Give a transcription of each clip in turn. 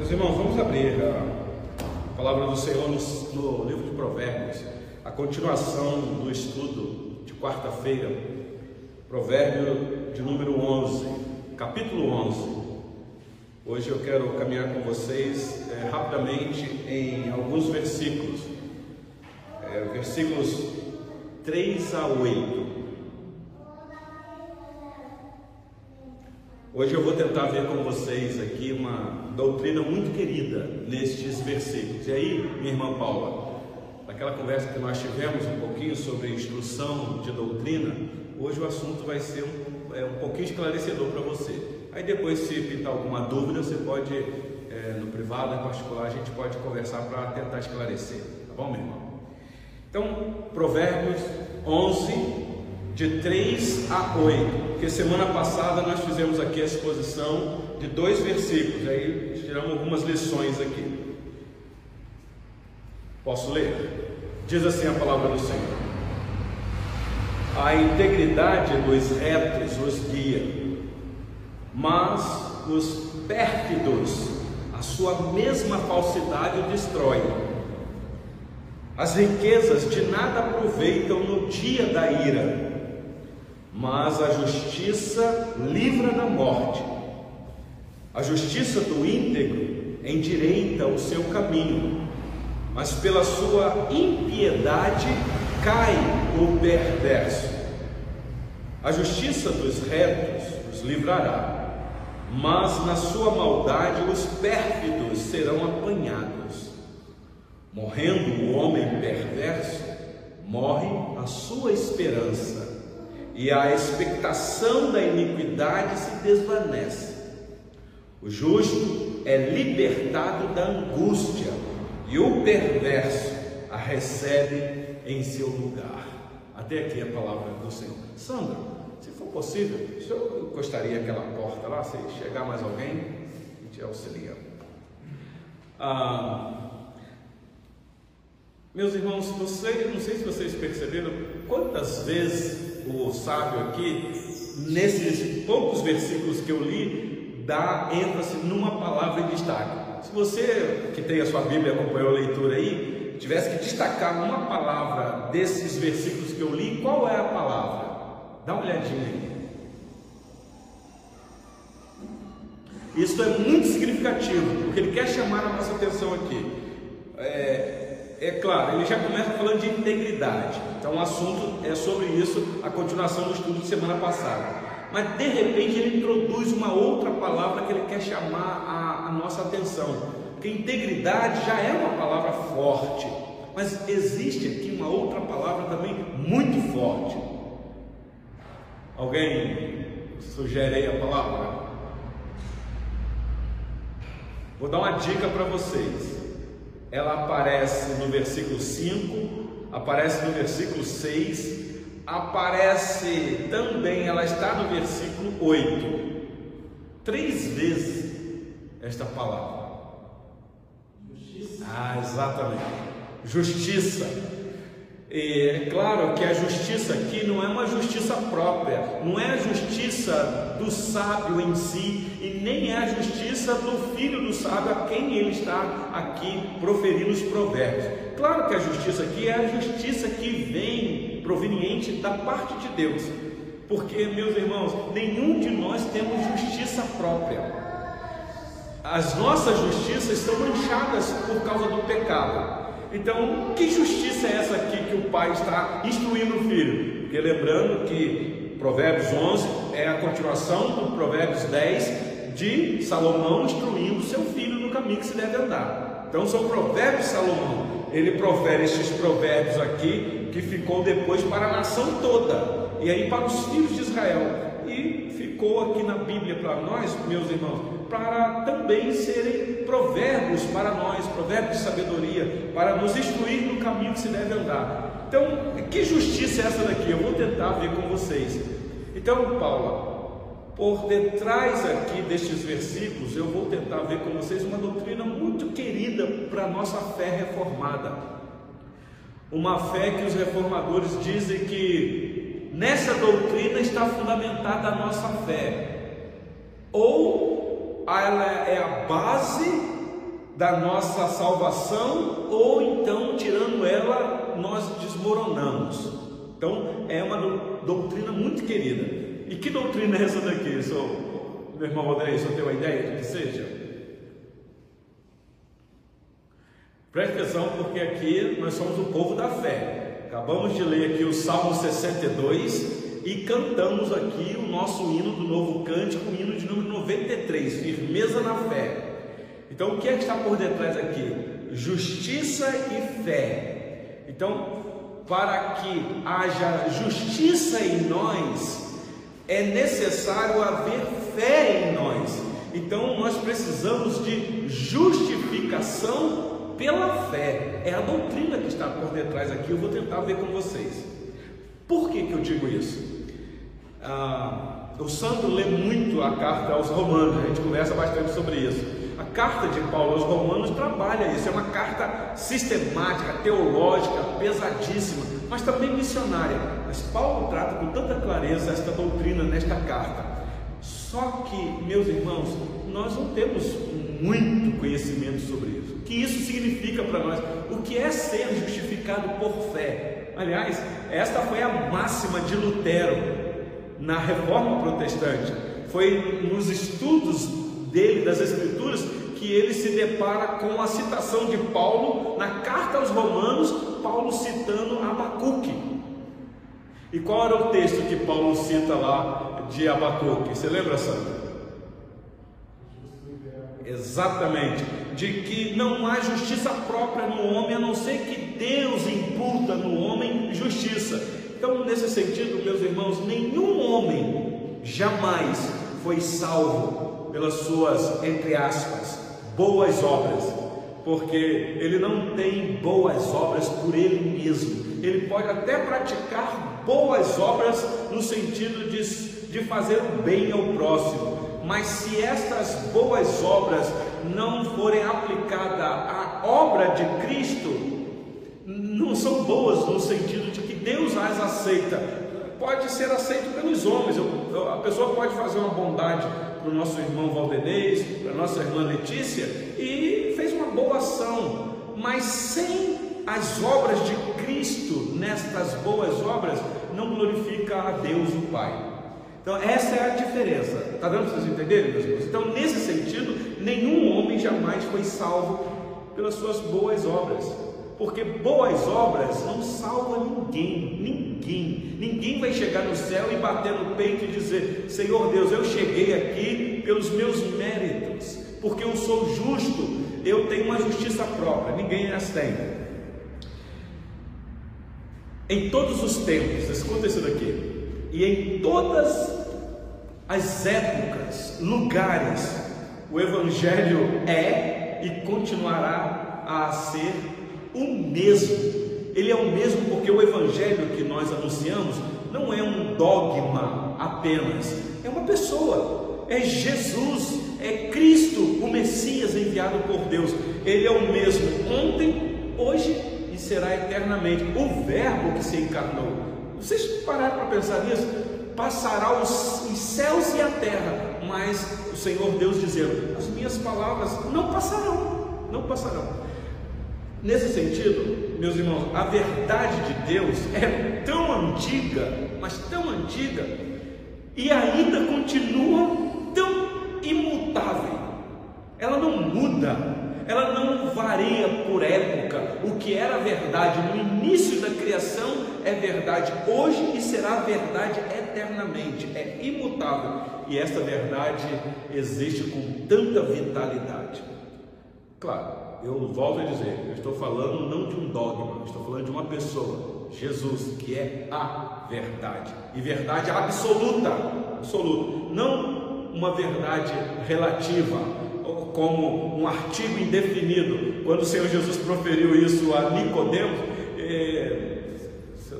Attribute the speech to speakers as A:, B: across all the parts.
A: Meus irmãos, vamos abrir a palavra do Senhor no, no livro de Provérbios, a continuação do estudo de quarta-feira, Provérbio de número 11, capítulo 11. Hoje eu quero caminhar com vocês é, rapidamente em alguns versículos, é, versículos 3 a 8. Hoje eu vou tentar ver com vocês aqui uma doutrina muito querida nestes versículos. E aí, minha irmã Paula, naquela conversa que nós tivemos um pouquinho sobre instrução de doutrina, hoje o assunto vai ser um, é, um pouquinho esclarecedor para você. Aí depois, se pintar alguma dúvida, você pode, é, no privado, em particular, a gente pode conversar para tentar esclarecer. Tá bom, meu irmão? Então, Provérbios 11, de 3 a 8, porque semana passada nós fizemos aqui a exposição de dois versículos, aí tiramos algumas lições aqui. Posso ler? Diz assim a palavra do Senhor: A integridade dos retos os guia, mas os pérfidos, a sua mesma falsidade o destrói. As riquezas de nada aproveitam no dia da ira mas a justiça livra da morte. A justiça do íntegro endireita o seu caminho, mas pela sua impiedade cai o perverso. A justiça dos retos os livrará, mas na sua maldade os pérfidos serão apanhados. Morrendo o homem perverso, morre a sua esperança e a expectação da iniquidade se desvanece. O justo é libertado da angústia e o perverso a recebe em seu lugar. Até aqui a palavra do Senhor. Sandra, se for possível, o senhor gostaria aquela porta lá, se chegar mais alguém, a gente auxilia. Ah, meus irmãos, você, não sei se vocês perceberam quantas vezes o sábio aqui, nesses poucos versículos que eu li, dá ênfase numa palavra em destaque. Se você que tem a sua Bíblia acompanhou a leitura aí, tivesse que destacar uma palavra desses versículos que eu li, qual é a palavra? Dá uma olhadinha aí. Isso é muito significativo, porque ele quer chamar a nossa atenção aqui. É, é claro, ele já começa falando de integridade. Então o assunto é sobre isso, a continuação do estudo de semana passada. Mas de repente ele introduz uma outra palavra que ele quer chamar a, a nossa atenção. Porque integridade já é uma palavra forte, mas existe aqui uma outra palavra também muito forte. Alguém sugere aí a palavra? Vou dar uma dica para vocês ela aparece no versículo 5, aparece no versículo 6, aparece também, ela está no versículo 8. Três vezes esta palavra. Justiça. Ah, exatamente. Justiça. E é claro que a justiça aqui não é uma justiça própria, não é a justiça do sábio em si, e nem é a justiça do filho do sábio a quem ele está aqui proferindo os provérbios. Claro que a justiça aqui é a justiça que vem proveniente da parte de Deus, porque, meus irmãos, nenhum de nós temos justiça própria. As nossas justiças estão manchadas por causa do pecado. Então, que justiça é essa aqui que o pai está instruindo o filho? Porque lembrando que Provérbios 11 é a continuação do Provérbios 10 de Salomão instruindo seu filho no caminho que se deve andar. Então, são Provérbios de Salomão. Ele profere estes provérbios aqui que ficou depois para a nação toda e aí para os filhos de Israel. E ficou aqui na Bíblia para nós, meus irmãos, para também serem provérbios para nós, provérbios de sabedoria, para nos instruir no caminho que se deve andar. Então, que justiça é essa daqui? Eu vou tentar ver com vocês. Então, Paula, por detrás aqui destes versículos, eu vou tentar ver com vocês uma doutrina muito querida para a nossa fé reformada. Uma fé que os reformadores dizem que nessa doutrina está fundamentada a nossa fé. Ou ela é a base da nossa salvação, ou então, tirando ela, nós desmoronamos. Então, é uma doutrina muito querida. E que doutrina é essa daqui? Sou, meu irmão Rodrigues, o senhor tem uma ideia do que seja? Preste atenção, porque aqui nós somos o povo da fé. Acabamos de ler aqui o Salmo 62 e cantamos aqui o nosso hino do novo cântico, o hino de número 93, firmeza na fé. Então, o que é que está por detrás aqui? Justiça e fé. Então, para que haja justiça em nós, é necessário haver fé em nós. Então, nós precisamos de justificação pela fé. É a doutrina que está por detrás aqui. Eu vou tentar ver com vocês. Por que, que eu digo isso? Ah, o Santo lê muito a carta aos Romanos, a gente conversa bastante sobre isso. A carta de Paulo aos Romanos trabalha isso, é uma carta sistemática, teológica, pesadíssima, mas também missionária. Mas Paulo trata com tanta clareza esta doutrina nesta carta. Só que, meus irmãos, nós não temos muito conhecimento sobre isso. O que isso significa para nós? O que é ser justificado por fé? Aliás, esta foi a máxima de Lutero na reforma protestante. Foi nos estudos dele, das Escrituras, que ele se depara com a citação de Paulo na carta aos Romanos, Paulo citando Abacuque. E qual era o texto que Paulo cita lá de Abacuque? Você lembra, Sandra? Exatamente, de que não há justiça própria no homem, a não ser que Deus imputa no homem justiça. Então, nesse sentido, meus irmãos, nenhum homem jamais foi salvo pelas suas, entre aspas, boas obras, porque ele não tem boas obras por ele mesmo. Ele pode até praticar boas obras no sentido de, de fazer o bem ao próximo, mas se estas boas obras não forem aplicadas à obra de Cristo, não são boas no sentido de que Deus as aceita. Pode ser aceito pelos homens. A pessoa pode fazer uma bondade para o nosso irmão Valdenez, para a nossa irmã Letícia, e fez uma boa ação, mas sem as obras de Cristo nestas boas obras, não glorifica a Deus o Pai. Então, essa é a diferença. Está dando para vocês entenderem, meus irmãos? Então, nesse sentido, nenhum homem jamais foi salvo pelas suas boas obras porque boas obras não salvam ninguém, ninguém. Ninguém vai chegar no céu e bater no peito e dizer: Senhor Deus, eu cheguei aqui pelos meus méritos, porque eu sou justo, eu tenho uma justiça própria. Ninguém as tem. Em todos os tempos, escuta isso daqui, e em todas as épocas, lugares, o Evangelho é e continuará a ser o mesmo. Ele é o mesmo porque o evangelho que nós anunciamos não é um dogma apenas, é uma pessoa, é Jesus, é Cristo, o Messias enviado por Deus. Ele é o mesmo ontem, hoje e será eternamente. O Verbo que se encarnou. Vocês pararam para pensar nisso? Passará os, céus e a terra, mas o Senhor Deus dizendo: As minhas palavras não passarão, não passarão. Nesse sentido, meus irmãos, a verdade de Deus é tão antiga, mas tão antiga, e ainda continua tão imutável. Ela não muda, ela não varia por época. O que era verdade no início da criação é verdade hoje e será verdade eternamente, é imutável. E esta verdade existe com tanta vitalidade. Claro, eu volto a dizer, eu estou falando não de um dogma, estou falando de uma pessoa, Jesus, que é a verdade, e verdade absoluta, absoluta, não uma verdade relativa, como um artigo indefinido. Quando o Senhor Jesus proferiu isso a Nicodemos, é,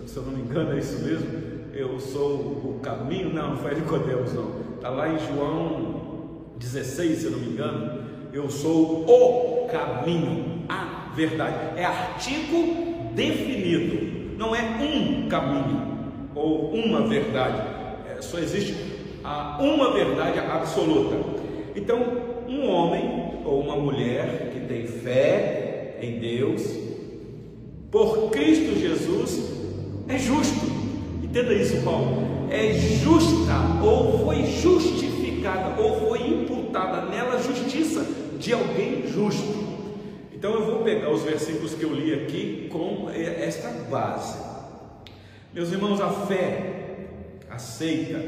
A: se eu não me engano, é isso mesmo. Eu sou o caminho, não, não foi Nicodemos, não. Está lá em João 16, se eu não me engano. Eu sou o caminho, a verdade. É artigo definido, não é um caminho ou uma verdade. É, só existe a uma verdade absoluta. Então, um homem ou uma mulher que tem em Deus, por Cristo Jesus, é justo. Entenda isso, Paulo. É justa, ou foi justificada, ou foi imputada nela justiça de alguém justo. Então eu vou pegar os versículos que eu li aqui com esta base. Meus irmãos, a fé aceita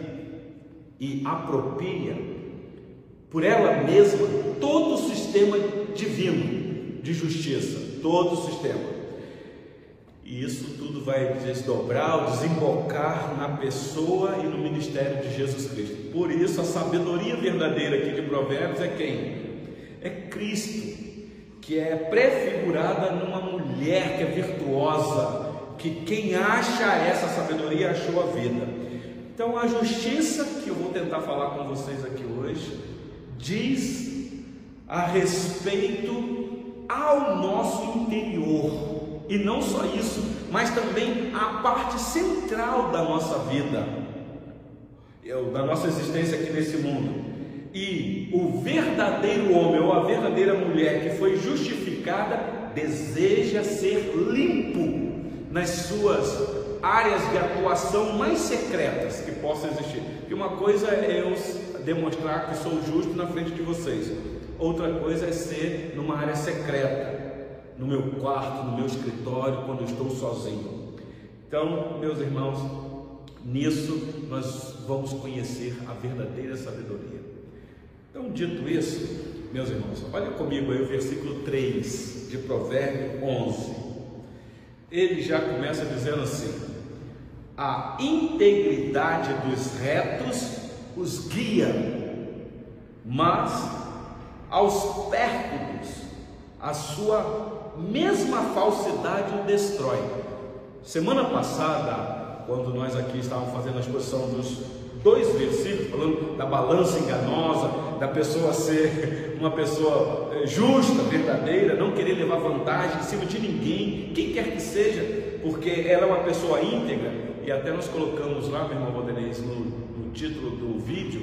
A: e apropria por ela mesma todo o sistema divino de justiça, todo o sistema. E isso tudo vai desdobrar, desembocar na pessoa e no ministério de Jesus Cristo. Por isso, a sabedoria verdadeira aqui de Provérbios é quem? É Cristo, que é prefigurada numa mulher que é virtuosa, que quem acha essa sabedoria achou a vida. Então, a justiça que eu vou tentar falar com vocês aqui hoje diz a respeito ao nosso interior e não só isso, mas também a parte central da nossa vida, da nossa existência aqui nesse mundo. E o verdadeiro homem ou a verdadeira mulher que foi justificada deseja ser limpo nas suas áreas de atuação mais secretas que possam existir. Porque uma coisa é eu demonstrar que sou justo na frente de vocês, outra coisa é ser numa área secreta no meu quarto, no meu escritório, quando eu estou sozinho. Então, meus irmãos, nisso nós vamos conhecer a verdadeira sabedoria. Então, dito isso, meus irmãos, olha comigo aí o versículo 3 de Provérbio 11. Ele já começa dizendo assim: A integridade dos retos os guia, mas aos pérfidos a sua mesma falsidade o destrói. Semana passada, quando nós aqui estávamos fazendo a exposição dos dois versículos, falando da balança enganosa, da pessoa ser uma pessoa eh, justa, verdadeira, não querer levar vantagem em cima de ninguém, quem quer que seja, porque ela é uma pessoa íntegra, e até nós colocamos lá, meu irmão Valdenez, no, no título do vídeo,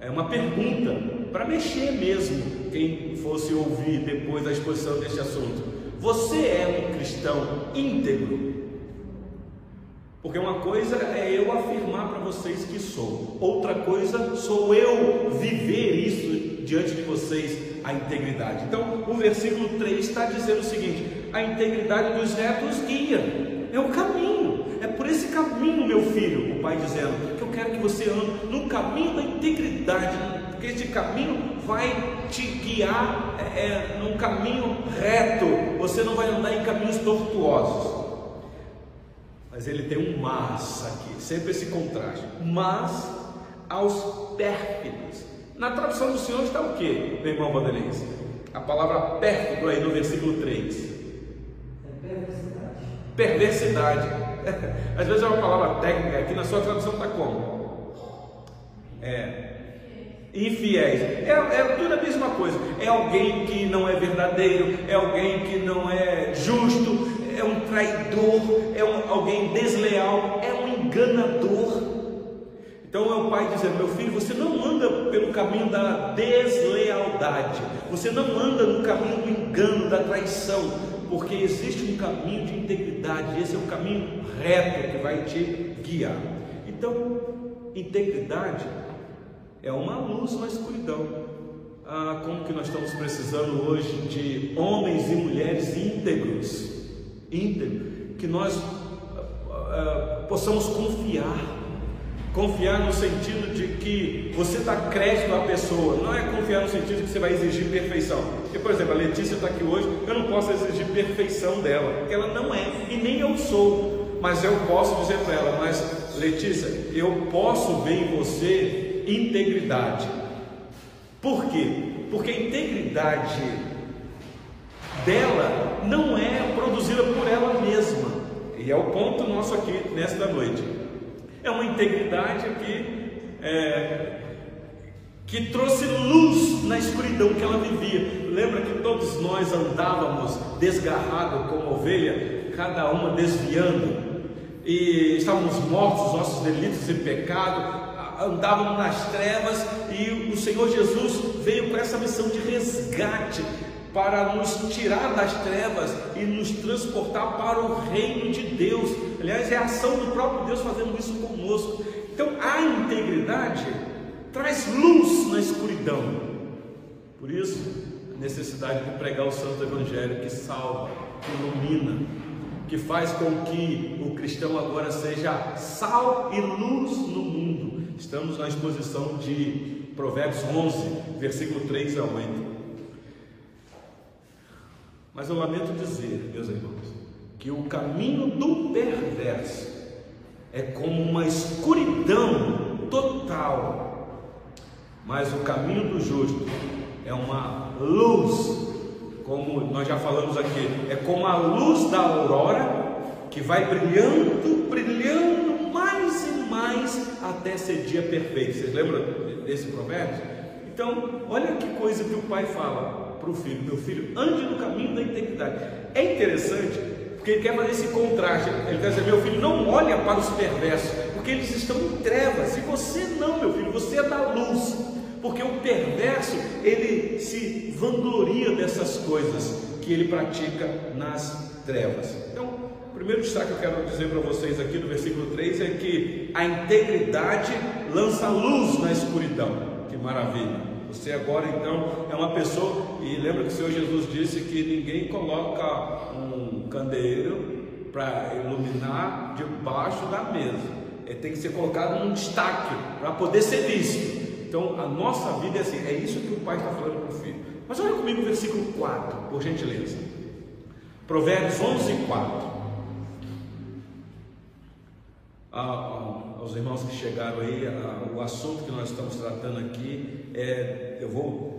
A: é uma pergunta para mexer mesmo quem fosse ouvir depois da exposição deste assunto. Você é um cristão íntegro? Porque uma coisa é eu afirmar para vocês que sou, outra coisa sou eu viver isso diante de vocês, a integridade. Então, o versículo 3 está dizendo o seguinte: a integridade dos retos guia, é o caminho, é por esse caminho, meu filho, o pai dizendo, que eu quero que você ande no caminho da integridade, porque este caminho vai te guiar é, é, num caminho reto, você não vai andar em caminhos tortuosos. Mas ele tem um mas aqui, sempre esse contraste. Mas aos pérfidos. Na tradução do Senhor está o que, meu irmão Vandelense? A palavra pérfido aí no versículo 3. É perversidade. Perversidade. Às vezes é uma palavra técnica, aqui na sua tradução está como? É, infiéis. É, é tudo a mesma coisa. É alguém que não é verdadeiro, é alguém que não é justo, é um traidor, é um, alguém desleal, é um enganador. Então é o pai dizendo: Meu filho, você não anda pelo caminho da deslealdade, você não anda no caminho do engano, da traição, porque existe um caminho de integridade, esse é o caminho reto que vai te guiar. Então, integridade é uma luz na escuridão. Ah, como que nós estamos precisando hoje de homens e mulheres íntegros, íntegros, que nós ah, possamos confiar, confiar no sentido de que você dá crédito à pessoa, não é confiar no sentido que você vai exigir perfeição. Porque, por exemplo, a Letícia está aqui hoje, eu não posso exigir perfeição dela, porque ela não é, e nem eu sou, mas eu posso dizer para ela, mas Letícia, eu posso ver em você integridade. Por quê? Porque a integridade dela não é produzida por ela mesma. E é o ponto nosso aqui nesta noite. É uma integridade que, é, que trouxe luz na escuridão que ela vivia. Lembra que todos nós andávamos desgarrados como ovelha, cada uma desviando, e estávamos mortos, nossos delitos e pecados, andávamos nas trevas e o Senhor Jesus veio com essa missão de resgate, para nos tirar das trevas e nos transportar para o reino de Deus. Aliás, é a ação do próprio Deus fazendo isso conosco. Então, a integridade traz luz na escuridão. Por isso, a necessidade de pregar o Santo Evangelho que salva, que ilumina, que faz com que o cristão agora seja sal e luz no mundo. Estamos na exposição de Provérbios 11, versículo 3 a 8. Mas eu lamento dizer, meus irmãos, que o caminho do perverso é como uma escuridão total, mas o caminho do justo é uma luz, como nós já falamos aqui, é como a luz da aurora que vai brilhando, brilhando mais e mais até ser dia perfeito. Vocês lembram desse provérbio? Então, olha que coisa que o pai fala para o filho: Meu filho, ande no caminho da integridade. É interessante, porque ele quer fazer esse contraste. Ele quer dizer: Meu filho, não olha para os perversos, porque eles estão em trevas. E você não, meu filho, você é da luz. Porque o perverso, ele se vangloria dessas coisas que ele pratica nas trevas. Então, o primeiro destaque que eu quero dizer para vocês aqui no versículo 3 é que a integridade lança luz na escuridão. Que maravilha! Você agora então é uma pessoa, e lembra que o Senhor Jesus disse que ninguém coloca um candeeiro para iluminar debaixo da mesa. Ele tem que ser colocado num destaque para poder ser visto. Então a nossa vida é assim, é isso que o pai está falando para o filho. Mas olha comigo o versículo 4, por gentileza. Provérbios 11, 4. Ah, aos irmãos que chegaram aí, a, o assunto que nós estamos tratando aqui é, eu vou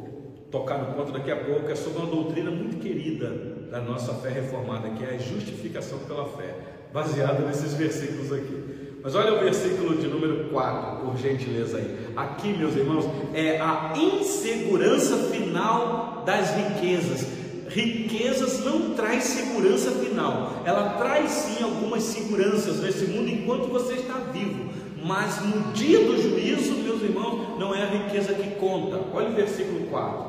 A: tocar no ponto daqui a pouco, é sobre uma doutrina muito querida da nossa fé reformada, que é a justificação pela fé, baseada nesses versículos aqui. Mas olha o versículo de número 4, por gentileza aí. Aqui, meus irmãos, é a insegurança final das riquezas. Riquezas não traz segurança final. Ela traz sim algumas seguranças nesse mundo enquanto você está vivo. Mas no dia do juízo, meus irmãos, não é a riqueza que conta. Olha o versículo 4.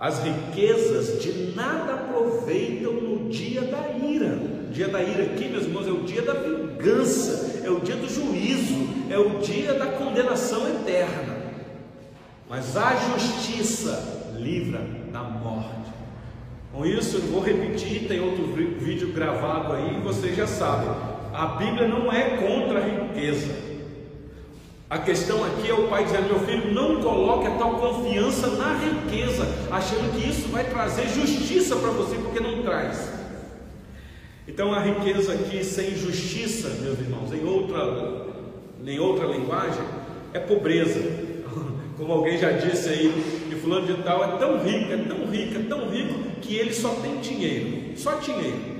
A: As riquezas de nada aproveitam no dia da ira. O dia da ira aqui, meus irmãos, é o dia da vingança, é o dia do juízo, é o dia da condenação eterna. Mas a justiça livra da morte. Com isso, eu vou repetir, tem outro vídeo gravado aí, vocês já sabem. A Bíblia não é contra a riqueza. A questão aqui é o pai dizendo: meu filho, não coloque a tal confiança na riqueza, achando que isso vai trazer justiça para você, porque não traz. Então a riqueza aqui sem justiça, meus irmãos, em outra, em outra linguagem, é pobreza. Como alguém já disse aí, que fulano de tal é tão rico, é tão rico, é tão rico, que ele só tem dinheiro, só dinheiro.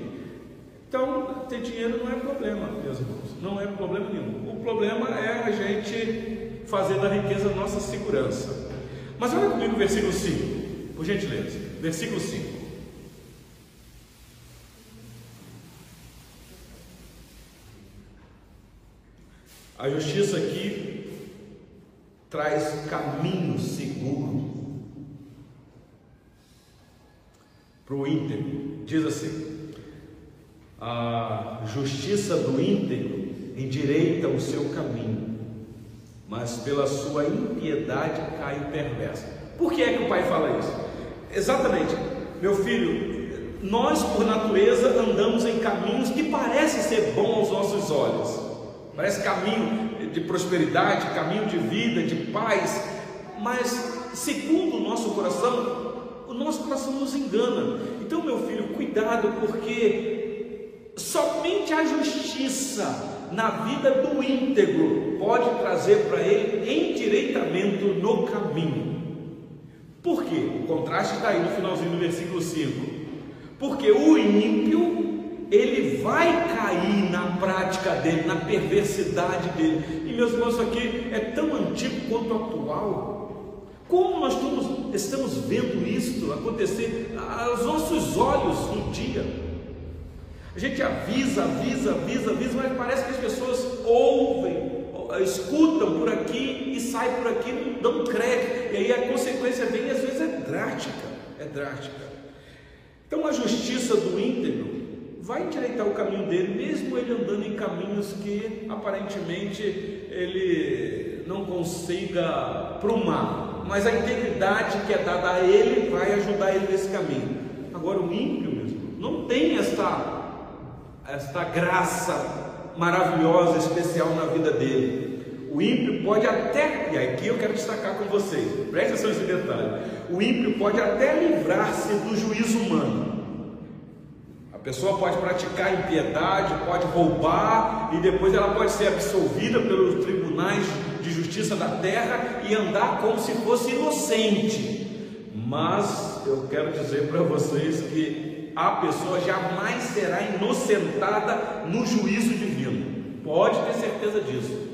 A: Então, ter dinheiro não é problema, meus irmãos, não é problema nenhum. O problema é a gente fazer da riqueza nossa segurança. Mas olha comigo o versículo 5, por gentileza. Versículo 5. A justiça aqui traz caminho seguro para o íntegro. Diz assim: a justiça do íntegro endireita o seu caminho, mas pela sua impiedade cai o perverso. Por que é que o pai fala isso? Exatamente, meu filho, nós por natureza andamos em caminhos que parecem ser bons aos nossos olhos, parece caminho de prosperidade, caminho de vida, de paz, mas segundo o nosso coração, o nosso coração nos engana. Então, meu filho, cuidado, porque Somente a justiça na vida do íntegro pode trazer para ele endireitamento no caminho. Por quê? O contraste está aí no finalzinho do versículo 5. Porque o ímpio, ele vai cair na prática dele, na perversidade dele. E meus irmãos, isso aqui é tão antigo quanto atual. Como nós estamos, estamos vendo isso acontecer aos nossos olhos no dia? A gente avisa, avisa, avisa, avisa, mas parece que as pessoas ouvem, escutam por aqui e saem por aqui, não dão crédito. E aí a consequência vem e às vezes é drástica, é drástica. Então a justiça do íntegro vai endireitar o caminho dele, mesmo ele andando em caminhos que aparentemente ele não consiga prumar, mas a integridade que é dada a ele vai ajudar ele nesse caminho. Agora o ímpio mesmo não tem esta esta graça maravilhosa, especial na vida dele. O ímpio pode até, e aqui eu quero destacar com vocês, preste atenção nesse detalhe: o ímpio pode até livrar-se do juízo humano. A pessoa pode praticar impiedade, pode roubar, e depois ela pode ser absolvida pelos tribunais de justiça da terra e andar como se fosse inocente. Mas eu quero dizer para vocês que a pessoa jamais será inocentada no juízo divino. Pode ter certeza disso.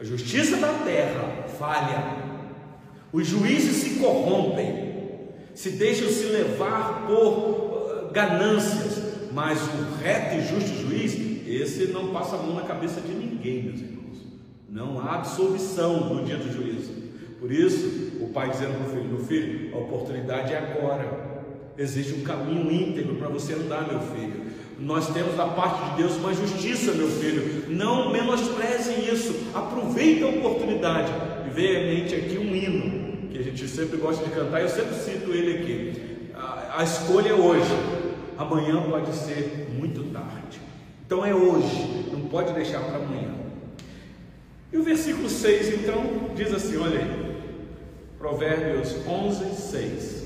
A: A justiça da terra falha, os juízes se corrompem, se deixam se levar por uh, ganâncias, mas o reto e justo juiz, esse não passa a mão na cabeça de ninguém, meus irmãos. Não há absolvição no dia do juízo. Por isso, o pai dizendo para o filho: Meu filho, a oportunidade é agora. Existe um caminho íntegro para você andar, meu filho. Nós temos da parte de Deus uma justiça, meu filho. Não menospreze isso. Aproveite a oportunidade. E veio à mente aqui um hino que a gente sempre gosta de cantar. Eu sempre cito ele aqui. A, a escolha é hoje. Amanhã pode ser muito tarde. Então é hoje. Não pode deixar para amanhã. E o versículo 6 então diz assim: olha aí. Provérbios 11, 6.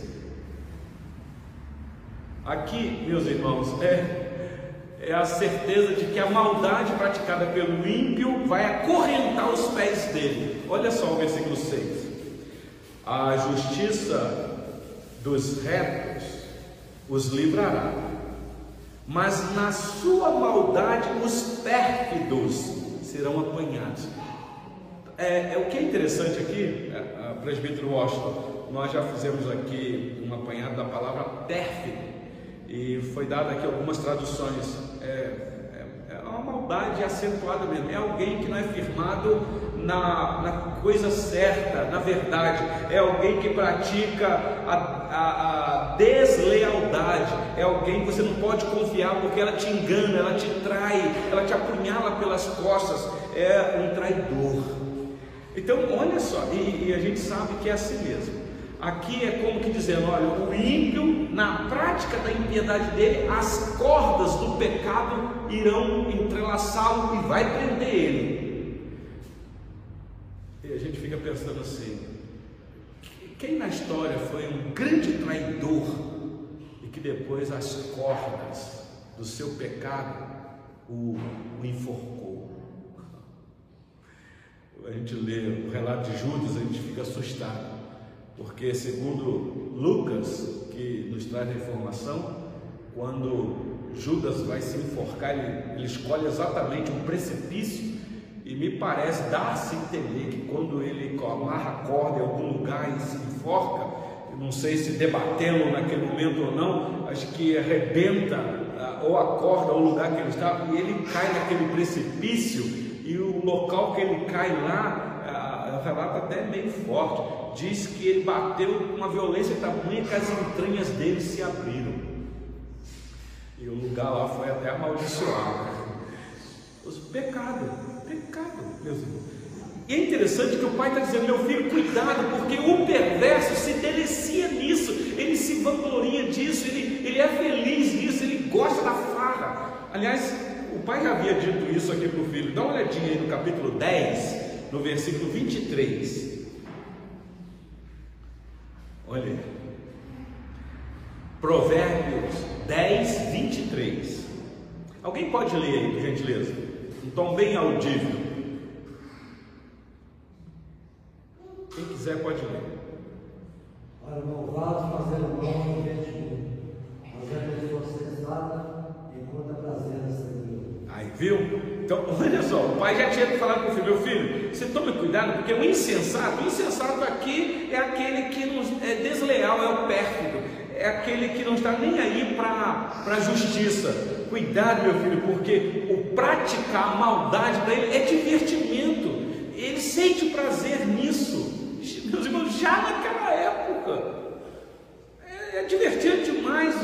A: Aqui, meus irmãos, é, é a certeza de que a maldade praticada pelo ímpio vai acorrentar os pés dele. Olha só o versículo 6. A justiça dos retos os livrará, mas na sua maldade os pérfidos serão apanhados. É, é, o que é interessante aqui, é, presbítero Washington, nós já fizemos aqui um apanhado da palavra pérfido e foi dado aqui algumas traduções. É, é, é, uma maldade acentuada mesmo. É alguém que não é firmado na, na coisa certa, na verdade. É alguém que pratica a, a, a deslealdade. É alguém que você não pode confiar porque ela te engana, ela te trai, ela te apunhala pelas costas. É um traidor. Então, olha só, e, e a gente sabe que é assim mesmo. Aqui é como que dizendo, olha, o ímpio, na prática da impiedade dele, as cordas do pecado irão entrelaçá-lo e vai prender ele. E a gente fica pensando assim, quem na história foi um grande traidor e que depois as cordas do seu pecado o, o enforcou? A gente lê o relato de Judas, a gente fica assustado porque segundo Lucas, que nos traz a informação, quando Judas vai se enforcar, ele, ele escolhe exatamente um precipício, e me parece dar-se entender que quando ele amarra a corda em algum lugar e se enforca, não sei se debatendo naquele momento ou não, acho que arrebenta ah, ou a corda ou o lugar que ele estava, e ele cai naquele precipício, e o local que ele cai lá, ah, o relato até meio forte, diz que ele bateu com uma violência tamanha que as entranhas dele se abriram. E o lugar lá foi até amaldiçoado. Os pecado, pecado, meus irmãos. E é interessante que o pai está dizendo, meu filho, cuidado, porque o perverso se delicia nisso, ele se vangloria disso, ele, ele é feliz nisso, ele gosta da farra. Aliás, o pai já havia dito isso aqui para o filho. Dá uma olhadinha aí no capítulo 10, no versículo 23. Olha, Provérbios 10, 23. Alguém pode ler aí, por gentileza? Um tom bem audível. Quem quiser pode ler.
B: Para o malvado fazer o mal no bem mas a pessoa sensata encontra prazer nessa vida.
A: Aí, viu? Então, olha só, o pai já tinha falado para o filho, meu filho, você tome cuidado, porque o insensato, o insensato aqui é aquele que não, é desleal, é o pérfido, é aquele que não está nem aí para a justiça. Cuidado, meu filho, porque o praticar a maldade para ele é divertimento, ele sente prazer nisso. Meus irmãos, já naquela época, É divertido demais.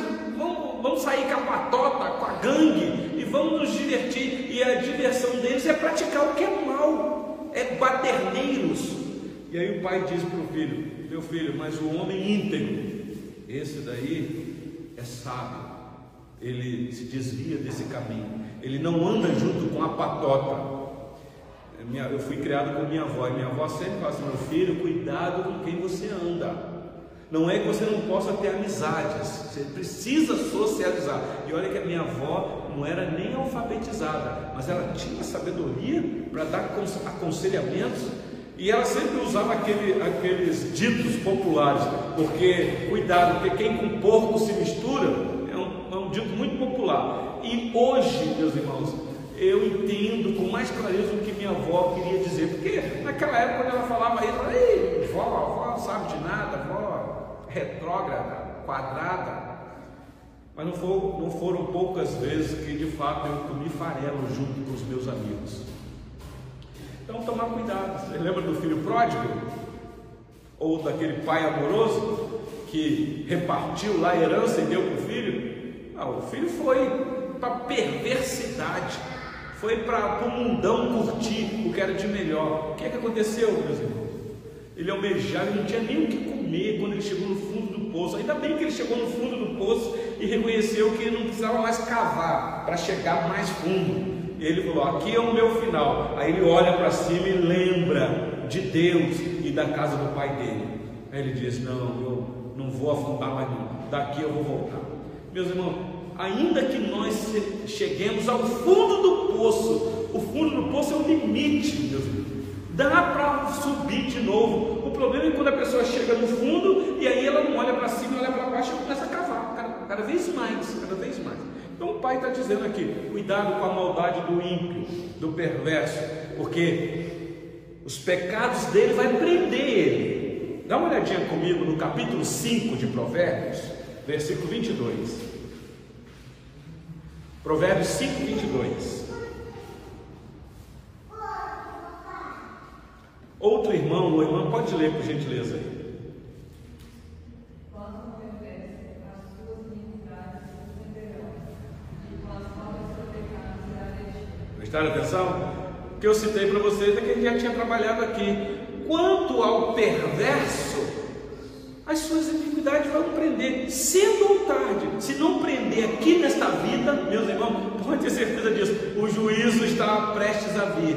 A: Vamos, sair com a patota, com a gangue e vamos nos divertir. E a diversão deles é praticar o que é mal, é baderneiros. E aí o pai diz para o filho: Meu filho, mas o homem íntegro, esse daí é sábio. Ele se desvia desse caminho. Ele não anda junto com a patota. Eu fui criado com minha avó, e minha avó sempre fala assim: meu filho, cuidado com quem você anda. Não é que você não possa ter amizades, você precisa socializar. E olha que a minha avó não era nem alfabetizada, mas ela tinha sabedoria para dar aconselhamentos e ela sempre usava aquele, aqueles ditos populares, porque, cuidado, porque quem com porco se mistura é um, é um dito muito popular. E hoje, meus irmãos, eu entendo com mais clareza o que minha avó queria dizer, porque naquela época quando ela falava isso, ei, vó, vó sabe de nada, vó retrógrada, quadrada. Mas não foram, não foram poucas vezes que de fato eu comi farelo junto com os meus amigos. Então tomar cuidado. Você lembra do filho pródigo? Ou daquele pai amoroso que repartiu lá a herança e deu para o filho? Não, o filho foi para perversidade, foi para o mundão curtir o que era de melhor. O que é que aconteceu, meus irmãos? Ele almejava, ele não tinha nem o que comer comer quando ele chegou no fundo do poço. Ainda bem que ele chegou no fundo do poço e reconheceu que não precisava mais cavar para chegar mais fundo. Ele falou: Aqui é o meu final. Aí ele olha para cima e lembra de Deus e da casa do pai dele. Aí ele diz: Não, eu não vou afundar mais não. Daqui eu vou voltar. Meus irmãos, ainda que nós cheguemos ao fundo do poço, o fundo do poço é o limite, meus irmãos. Dá para subir de novo. Problema é quando a pessoa chega no fundo e aí ela não olha para cima, olha para baixo e começa a cavar, cada, cada vez mais, cada vez mais. Então o pai está dizendo aqui: cuidado com a maldade do ímpio, do perverso, porque os pecados dele vai prender ele. Dá uma olhadinha comigo no capítulo 5 de Provérbios, versículo 22. Provérbios 5, 22. Outro irmão ou irmã pode ler, por gentileza aí. Prestaram atenção? O que eu citei para vocês é que gente já tinha trabalhado aqui. Quanto ao perverso, as suas iniquidades vão prender, cedo ou tarde. Se não prender aqui nesta vida, meus irmãos, pode ter certeza disso, o juízo está prestes a vir.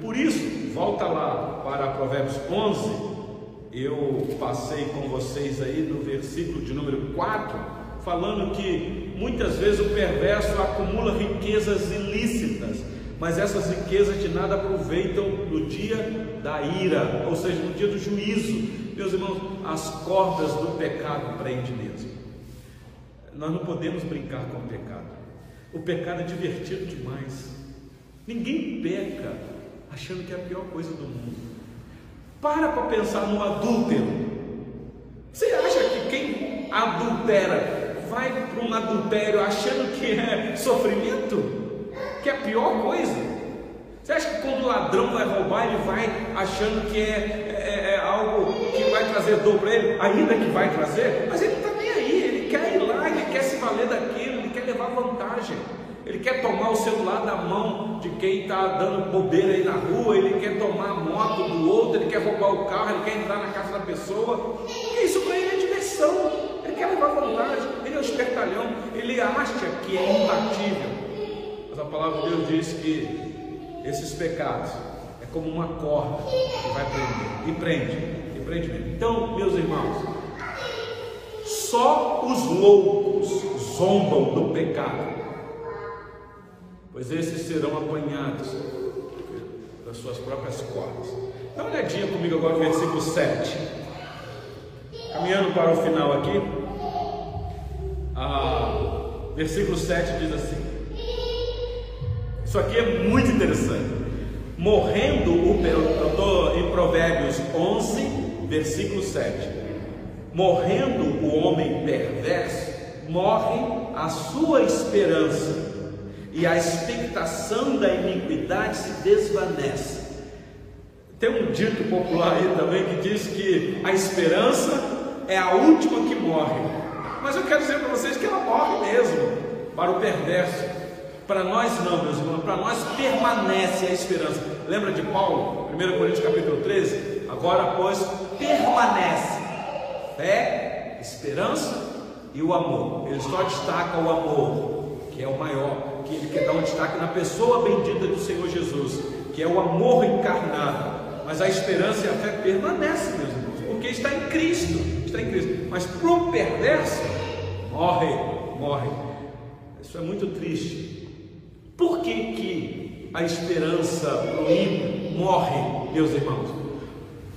A: Por isso, volta lá para Provérbios 11, eu passei com vocês aí no versículo de número 4, falando que muitas vezes o perverso acumula riquezas ilícitas, mas essas riquezas de nada aproveitam no dia da ira, ou seja, no dia do juízo. Meus irmãos, as cordas do pecado prendem mesmo. Nós não podemos brincar com o pecado. O pecado é divertido demais. Ninguém peca achando que é a pior coisa do mundo. Para para pensar no adúltero. Você acha que quem adultera vai para um adultério achando que é sofrimento? Que é a pior coisa? Você acha que quando o ladrão vai roubar, ele vai achando que é, é, é algo que vai trazer dor para ele? Ainda que vai trazer, mas ele não está nem aí, ele quer ir lá, ele quer se valer daquilo, ele quer levar vantagem. Ele quer tomar o celular da mão de quem está dando bobeira aí na rua, ele quer tomar a moto do outro, ele quer roubar o carro, ele quer entrar na casa da pessoa. Porque isso para ele é diversão. Ele quer levar vantagem, ele é um espertalhão, ele acha que é imbatível. Mas a palavra de Deus diz que esses pecados é como uma corda que vai prender, e prende, e prende mesmo. Então, meus irmãos, só os loucos zombam do pecado pois esses serão apanhados das suas próprias cordas. Dá uma olhadinha comigo agora no versículo 7. Caminhando para o final aqui, ah, versículo 7 diz assim: Isso aqui é muito interessante. Morrendo o eu estou em Provérbios 11, versículo 7. Morrendo o homem perverso, morre a sua esperança e a expectação da iniquidade se desvanece. Tem um dito popular aí também que diz que a esperança é a última que morre. Mas quero dizer para vocês que ela morre mesmo para o perverso. Para nós não, meus irmãos, para nós permanece a esperança. Lembra de Paulo, 1 Coríntios capítulo 13? Agora, pois, permanece fé, esperança e o amor. Ele só destaca o amor, que é o maior, que ele quer dar um destaque na pessoa bendita do Senhor Jesus, que é o amor encarnado. Mas a esperança e a fé permanecem, meus irmãos, porque está em Cristo, está em Cristo. Mas para o perverso, morre, morre. Isso é muito triste. Por que, que a esperança para o ímpio morre, meus irmãos?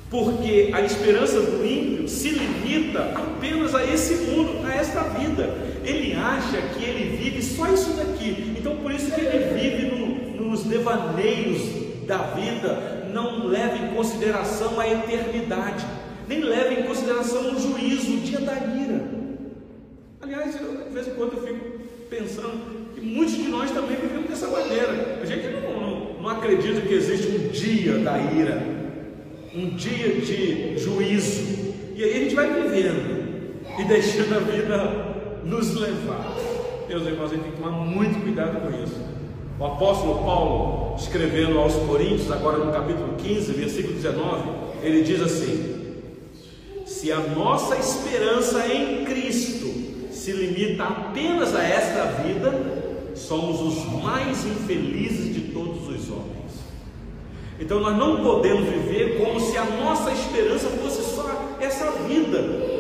A: Porque a esperança do ímpio se limita apenas a esse mundo, a esta vida. Ele acha que ele vive só isso daqui. Então por isso que ele vive no, nos devaneios da vida, não leva em consideração a eternidade, nem leva em consideração o juízo, o dia da ira. Aliás, eu, de vez em quando eu fico pensando que muitos de nós também vivemos dessa maneira. A gente não, não, não acredita que existe um dia da ira, um dia de juízo. E aí a gente vai vivendo e deixando a vida nos levar. Meus irmãos, a gente tem que tomar muito cuidado com isso. O apóstolo Paulo, escrevendo aos Coríntios, agora no capítulo 15, versículo 19, ele diz assim: Se a nossa esperança em Cristo se limita apenas a esta vida, somos os mais infelizes de todos os homens. Então nós não podemos viver como se a nossa esperança fosse só essa vida.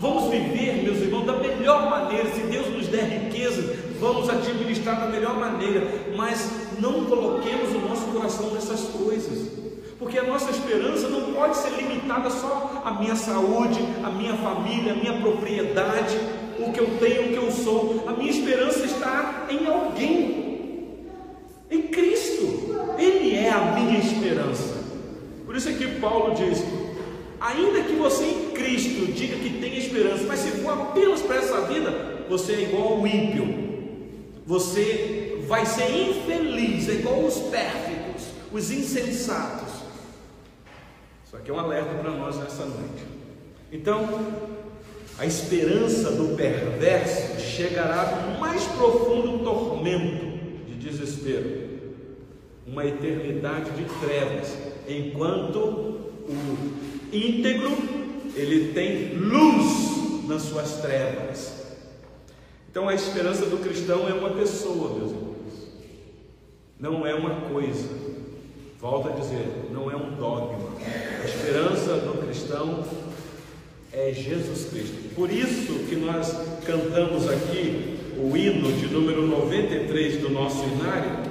A: Vamos viver, meus irmãos, da melhor maneira. Se Deus nos der riqueza, vamos administrar da melhor maneira. Mas não coloquemos o nosso coração nessas coisas. Porque a nossa esperança não pode ser limitada só à minha saúde, à minha família, à minha propriedade, o que eu tenho, o que eu sou. A minha esperança está em alguém, em Cristo. Ele é a minha esperança. Por isso é que Paulo diz: ainda que você em Cristo diga que for apenas para essa vida, você é igual ao ímpio. Você vai ser infeliz, é igual os pérfidos, os insensatos. Isso aqui é um alerta para nós nessa noite. Então, a esperança do perverso chegará no mais profundo tormento de desespero, uma eternidade de trevas, enquanto o íntegro ele tem luz nas suas trevas. Então a esperança do cristão é uma pessoa, meus irmãos, não é uma coisa. Volto a dizer, não é um dogma. A esperança do cristão é Jesus Cristo. Por isso que nós cantamos aqui o hino de número 93 do nosso inário.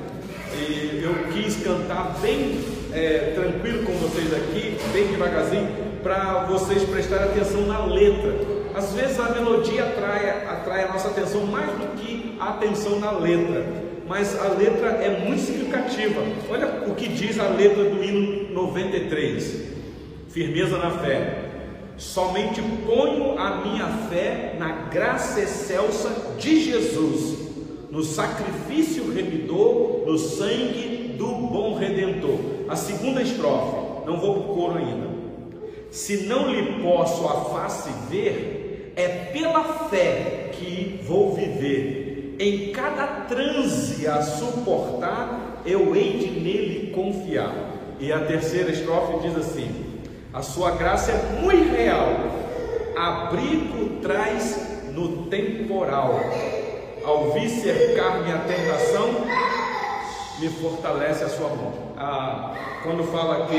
A: E eu quis cantar bem é, tranquilo com vocês aqui, bem devagarzinho, para vocês prestarem atenção na letra. Às vezes a melodia atrai, atrai a nossa atenção mais do que a atenção na letra mas a letra é muito significativa. Olha o que diz a letra do hino 93: Firmeza na fé. Somente ponho a minha fé na graça excelsa de Jesus, no sacrifício remidor, no sangue do bom redentor. A segunda estrofe, não vou para o coro ainda. Se não lhe posso a face ver, é pela fé que vou viver em cada transe a suportar, eu hei de nele confiar. E a terceira estrofe diz assim: A sua graça é muito real, abrigo traz no temporal. Ao vir cercar-me a tentação, me fortalece a sua mão. Ah, quando fala que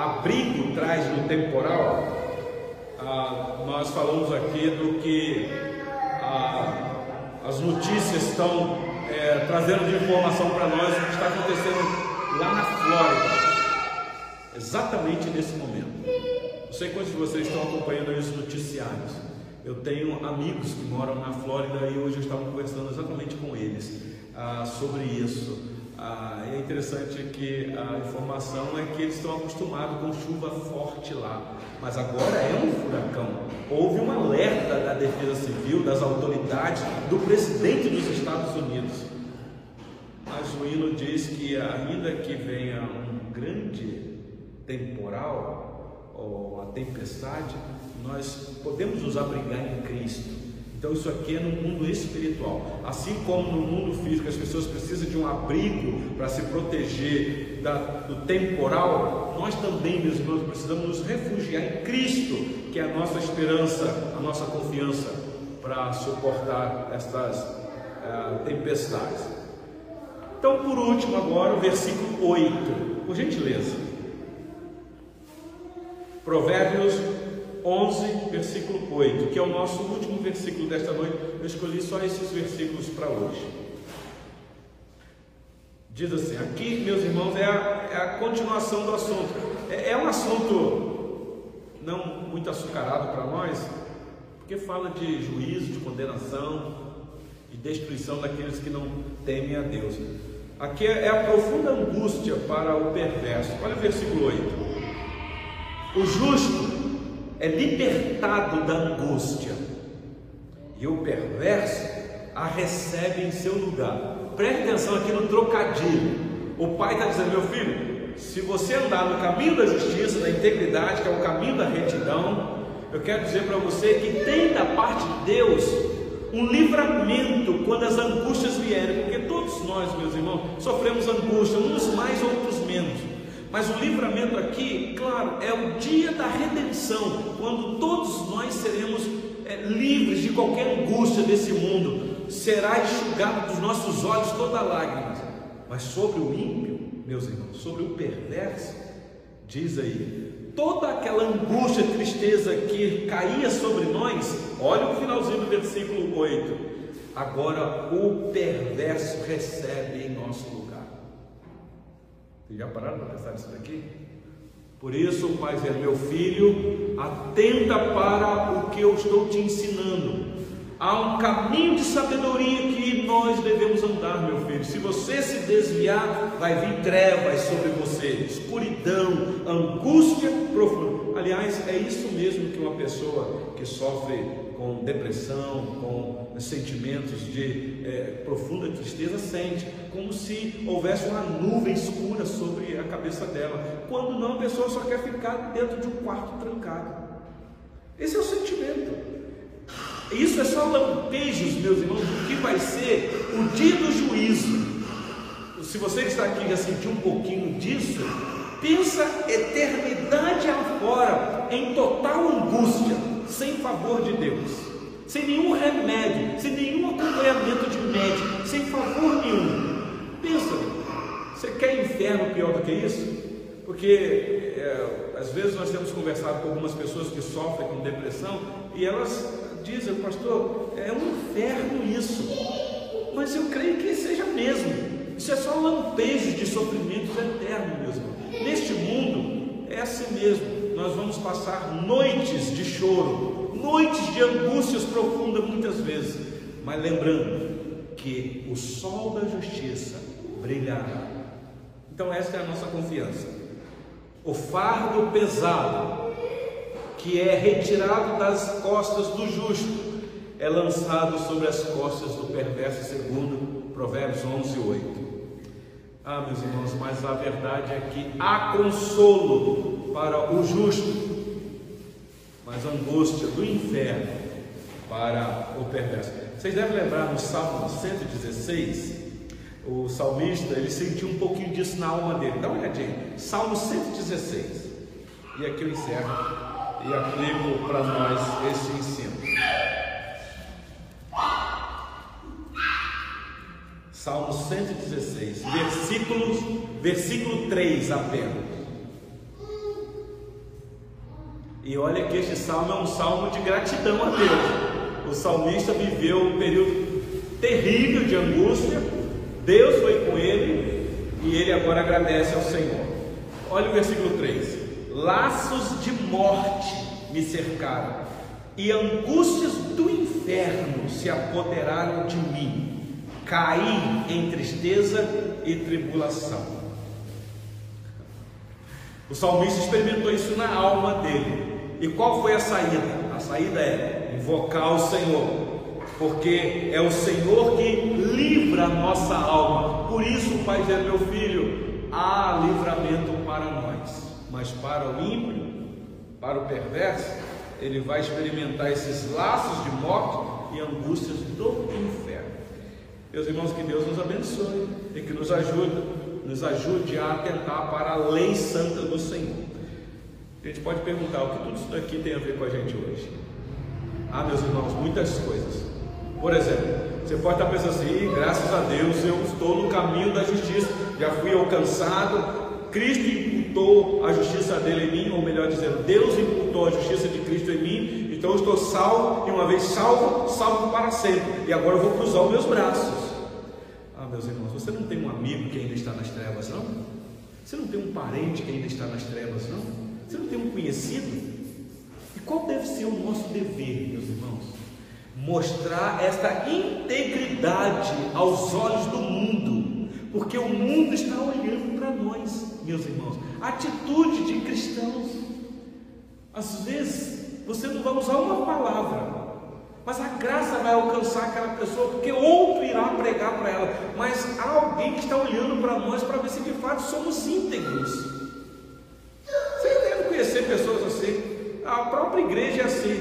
A: abrigo traz no temporal, ah, nós falamos aqui do que ah, as notícias estão é, trazendo de informação para nós o que está acontecendo lá na Flórida, exatamente nesse momento. Não sei quantos de vocês estão acompanhando os noticiários. Eu tenho amigos que moram na Flórida e hoje eu estava conversando exatamente com eles ah, sobre isso. Ah, é interessante que a informação é que eles estão acostumados com chuva forte lá, mas agora é um furacão. Houve um alerta da Defesa Civil, das autoridades, do presidente dos Estados Unidos. Mas o hino diz que, ainda que venha um grande temporal ou uma tempestade, nós podemos nos abrigar em Cristo Então isso aqui é no mundo espiritual. Assim como no mundo físico as pessoas precisam de um abrigo para se proteger da, do temporal, nós também, meus irmãos, precisamos nos refugiar em Cristo, que é a nossa esperança, a nossa confiança para suportar estas uh, tempestades. Então, por último, agora o versículo 8, por gentileza. Provérbios 11, versículo 8, que é o nosso último versículo desta noite. Eu escolhi só esses versículos para hoje. Diz assim: aqui, meus irmãos, é a, é a continuação do assunto. É, é, um assunto não muito açucarado para nós, porque fala de juízo, de condenação, de destruição daqueles que não temem a Deus. Aqui é, é a profunda angústia para o perverso. Olha o versículo 8. O justo é libertado da angústia, e o perverso a recebe em seu lugar. Preste atenção aqui no trocadilho. O pai está dizendo: meu filho, se você andar no caminho da justiça, da integridade, que é o caminho da retidão, eu quero dizer para você que tem da parte de Deus um livramento quando as angústias vierem, porque todos nós, meus irmãos, sofremos angústia, uns mais, outros menos. Mas o livramento aqui, claro, é o dia da redenção, quando todos nós seremos é, livres de qualquer angústia desse mundo, será enxugado dos nossos olhos toda lágrima. Mas sobre o ímpio, meus irmãos, sobre o perverso, diz aí, toda aquela angústia, tristeza que caía sobre nós, olha o finalzinho do versículo 8. Agora o perverso recebe em nosso lugar. Vocês já pararam para pensar nisso daqui? Por isso pai diz: Meu filho, atenta para o que eu estou te ensinando. Há um caminho de sabedoria que nós devemos andar, meu filho. Se você se desviar, vai vir trevas sobre você, escuridão, angústia profunda. Aliás, é isso mesmo que uma pessoa que sofre com depressão, com sentimentos de é, profunda tristeza sente, como se houvesse uma nuvem escura sobre a cabeça dela, quando não a pessoa só quer ficar dentro de um quarto trancado. Esse é o sentimento. Isso é só lampejos, meus irmãos, do que vai ser o dia do juízo. Se você que está aqui já sentiu um pouquinho disso, pensa eternidade afora, em total angústia, sem favor de Deus, sem nenhum remédio, sem nenhum acompanhamento de médico, sem favor nenhum. Pensa, você quer inferno pior do que isso? Porque é, às vezes nós temos conversado com algumas pessoas que sofrem com depressão e elas dizem, pastor, é um inferno isso. Mas eu creio que seja mesmo. Isso é só lampejos de sofrimentos eternos, meus irmãos. Neste mundo é assim mesmo nós vamos passar noites de choro, noites de angústias profundas muitas vezes, mas lembrando que o sol da justiça brilhará. Então, essa é a nossa confiança. O fardo pesado, que é retirado das costas do justo, é lançado sobre as costas do perverso, segundo Provérbios 11, 8. Ah, meus irmãos, mas a verdade é que há consolo para o justo, mas angústia do inferno para o perverso. Vocês devem lembrar no Salmo 116, o salmista ele sentiu um pouquinho disso na alma dele. Dá uma olhadinha, Salmo 116. E aqui eu encerro e aplico para nós esse ensino. Salmo 116, versículo, versículo 3 apenas. E olha que este salmo é um salmo de gratidão a Deus. O salmista viveu um período terrível de angústia, Deus foi com ele e ele agora agradece ao Senhor. Olha o versículo 3: Laços de morte me cercaram, e angústias do inferno se apoderaram de mim. Caí em tristeza e tribulação. O salmista experimentou isso na alma dele. E qual foi a saída? A saída é invocar o Senhor, porque é o Senhor que livra a nossa alma. Por isso, Pai diz: meu filho, há livramento para nós, mas para o ímpio, para o perverso, ele vai experimentar esses laços de morte e angústias do inferno. Meus irmãos, que Deus nos abençoe e que nos ajude, nos ajude a atentar para a lei santa do Senhor. A gente pode perguntar o que tudo isso daqui tem a ver com a gente hoje. Ah, meus irmãos, muitas coisas. Por exemplo, você pode estar pensando assim, graças a Deus eu estou no caminho da justiça, já fui alcançado, Cristo imputou a justiça dele em mim, ou melhor dizendo, Deus imputou a justiça de Cristo em mim, então eu estou salvo, e uma vez salvo, salvo para sempre, e agora eu vou cruzar os meus braços. Ah, meus irmãos, você não tem um amigo que ainda está nas trevas, não? Você não tem um parente que ainda está nas trevas, não? Você não tem um conhecido? E qual deve ser o nosso dever, meus irmãos? Mostrar esta integridade aos olhos do mundo, porque o mundo está olhando para nós, meus irmãos. Atitude de cristãos. Às vezes você não vai usar uma palavra, mas a graça vai alcançar aquela pessoa, porque outro irá pregar para ela. Mas há alguém que está olhando para nós para ver se de fato somos íntegros. Você deve conhecer pessoas assim. A própria igreja é assim.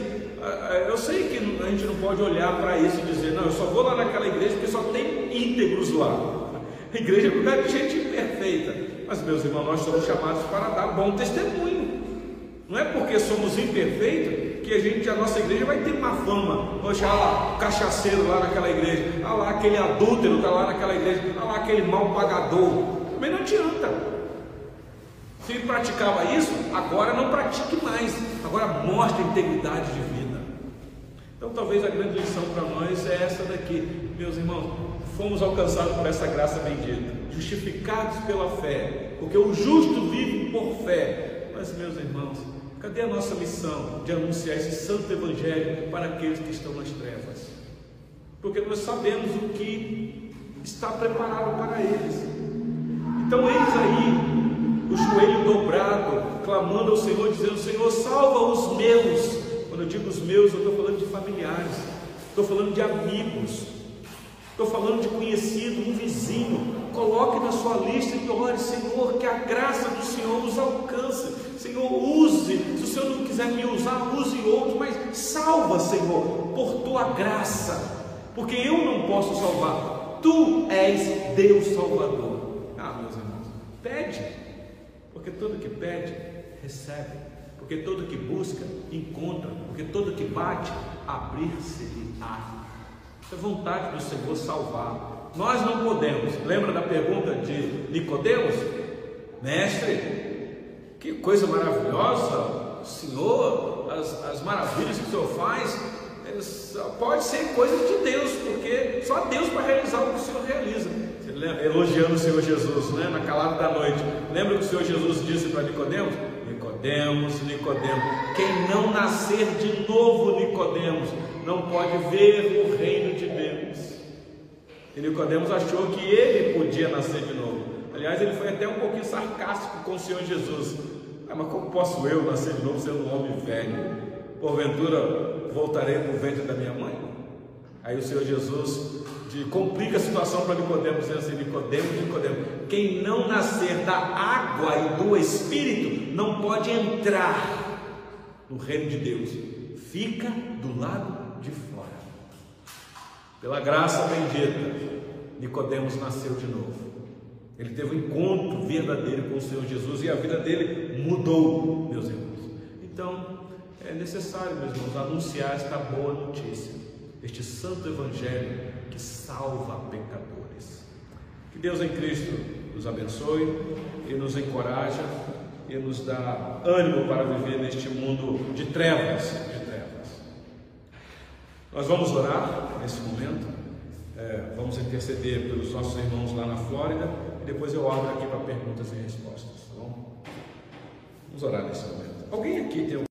A: Eu sei que a gente não pode olhar para isso e dizer, não, eu só vou lá naquela igreja porque só tem íntegros lá. A igreja é gente imperfeita. Mas, meus irmãos, nós somos chamados para dar bom testemunho. Não é porque somos imperfeitos que a gente, a nossa igreja vai ter uma fama. Poxa, lá, o cachaceiro lá naquela igreja, olha lá aquele adúltero está lá naquela igreja, olha lá aquele mal pagador. Também não adianta. Se praticava isso, agora não. Agora mostre integridade de vida. Então talvez a grande lição para nós é essa daqui, meus irmãos. Fomos alcançados por essa graça bendita, justificados pela fé, porque o justo vive por fé. Mas, meus irmãos, cadê a nossa missão de anunciar esse santo evangelho para aqueles que estão nas trevas? Porque nós sabemos o que está preparado para eles. Então, eis aí o joelho dobrado, clamando ao Senhor, dizendo: Senhor, salva os meus. Quando eu digo os meus, eu estou falando de familiares, estou falando de amigos, estou falando de conhecido, um vizinho. Coloque na sua lista e ore, Senhor, que a graça do Senhor nos alcance. Senhor, use. Se o Senhor não quiser me usar, use outro, mas salva, Senhor, por tua graça, porque eu não posso salvar. Tu és Deus Salvador. Ah, meus irmãos, pede. Porque todo que pede, recebe. Porque todo que busca, encontra. Porque todo que bate, abrir-se-lhe-á. É vontade do Senhor salvar. Nós não podemos. Lembra da pergunta de Nicodemos? Mestre, que coisa maravilhosa, Senhor, as, as maravilhas que o Senhor faz, pode ser coisa de Deus, porque só Deus para realizar o que o Senhor realiza elogiando o Senhor Jesus, né? na calada da noite. Lembra que o Senhor Jesus disse para Nicodemos? Nicodemos, Nicodemos, quem não nascer de novo, Nicodemos, não pode ver o reino de Deus. E Nicodemos achou que ele podia nascer de novo. Aliás, ele foi até um pouquinho sarcástico com o Senhor Jesus. Ah, mas como posso eu nascer de novo sendo um homem velho? Porventura voltarei para o ventre da minha mãe? Aí o Senhor Jesus de, complica a situação para Nicodemos, dizendo assim, Nicodemos, Nicodemos, quem não nascer da água e do Espírito não pode entrar no reino de Deus, fica do lado de fora. Pela graça bendita, Nicodemos nasceu de novo. Ele teve um encontro verdadeiro com o Senhor Jesus e a vida dele mudou, meus irmãos. Então, é necessário, meus irmãos, anunciar esta boa notícia, este santo evangelho que salva pecadores. Que Deus em Cristo nos abençoe e nos encoraja e nos dá ânimo para viver neste mundo de trevas, de trevas. Nós vamos orar nesse momento, é, vamos interceder pelos nossos irmãos lá na Flórida e depois eu abro aqui para perguntas e respostas, tá bom? Vamos orar nesse momento. Alguém aqui tem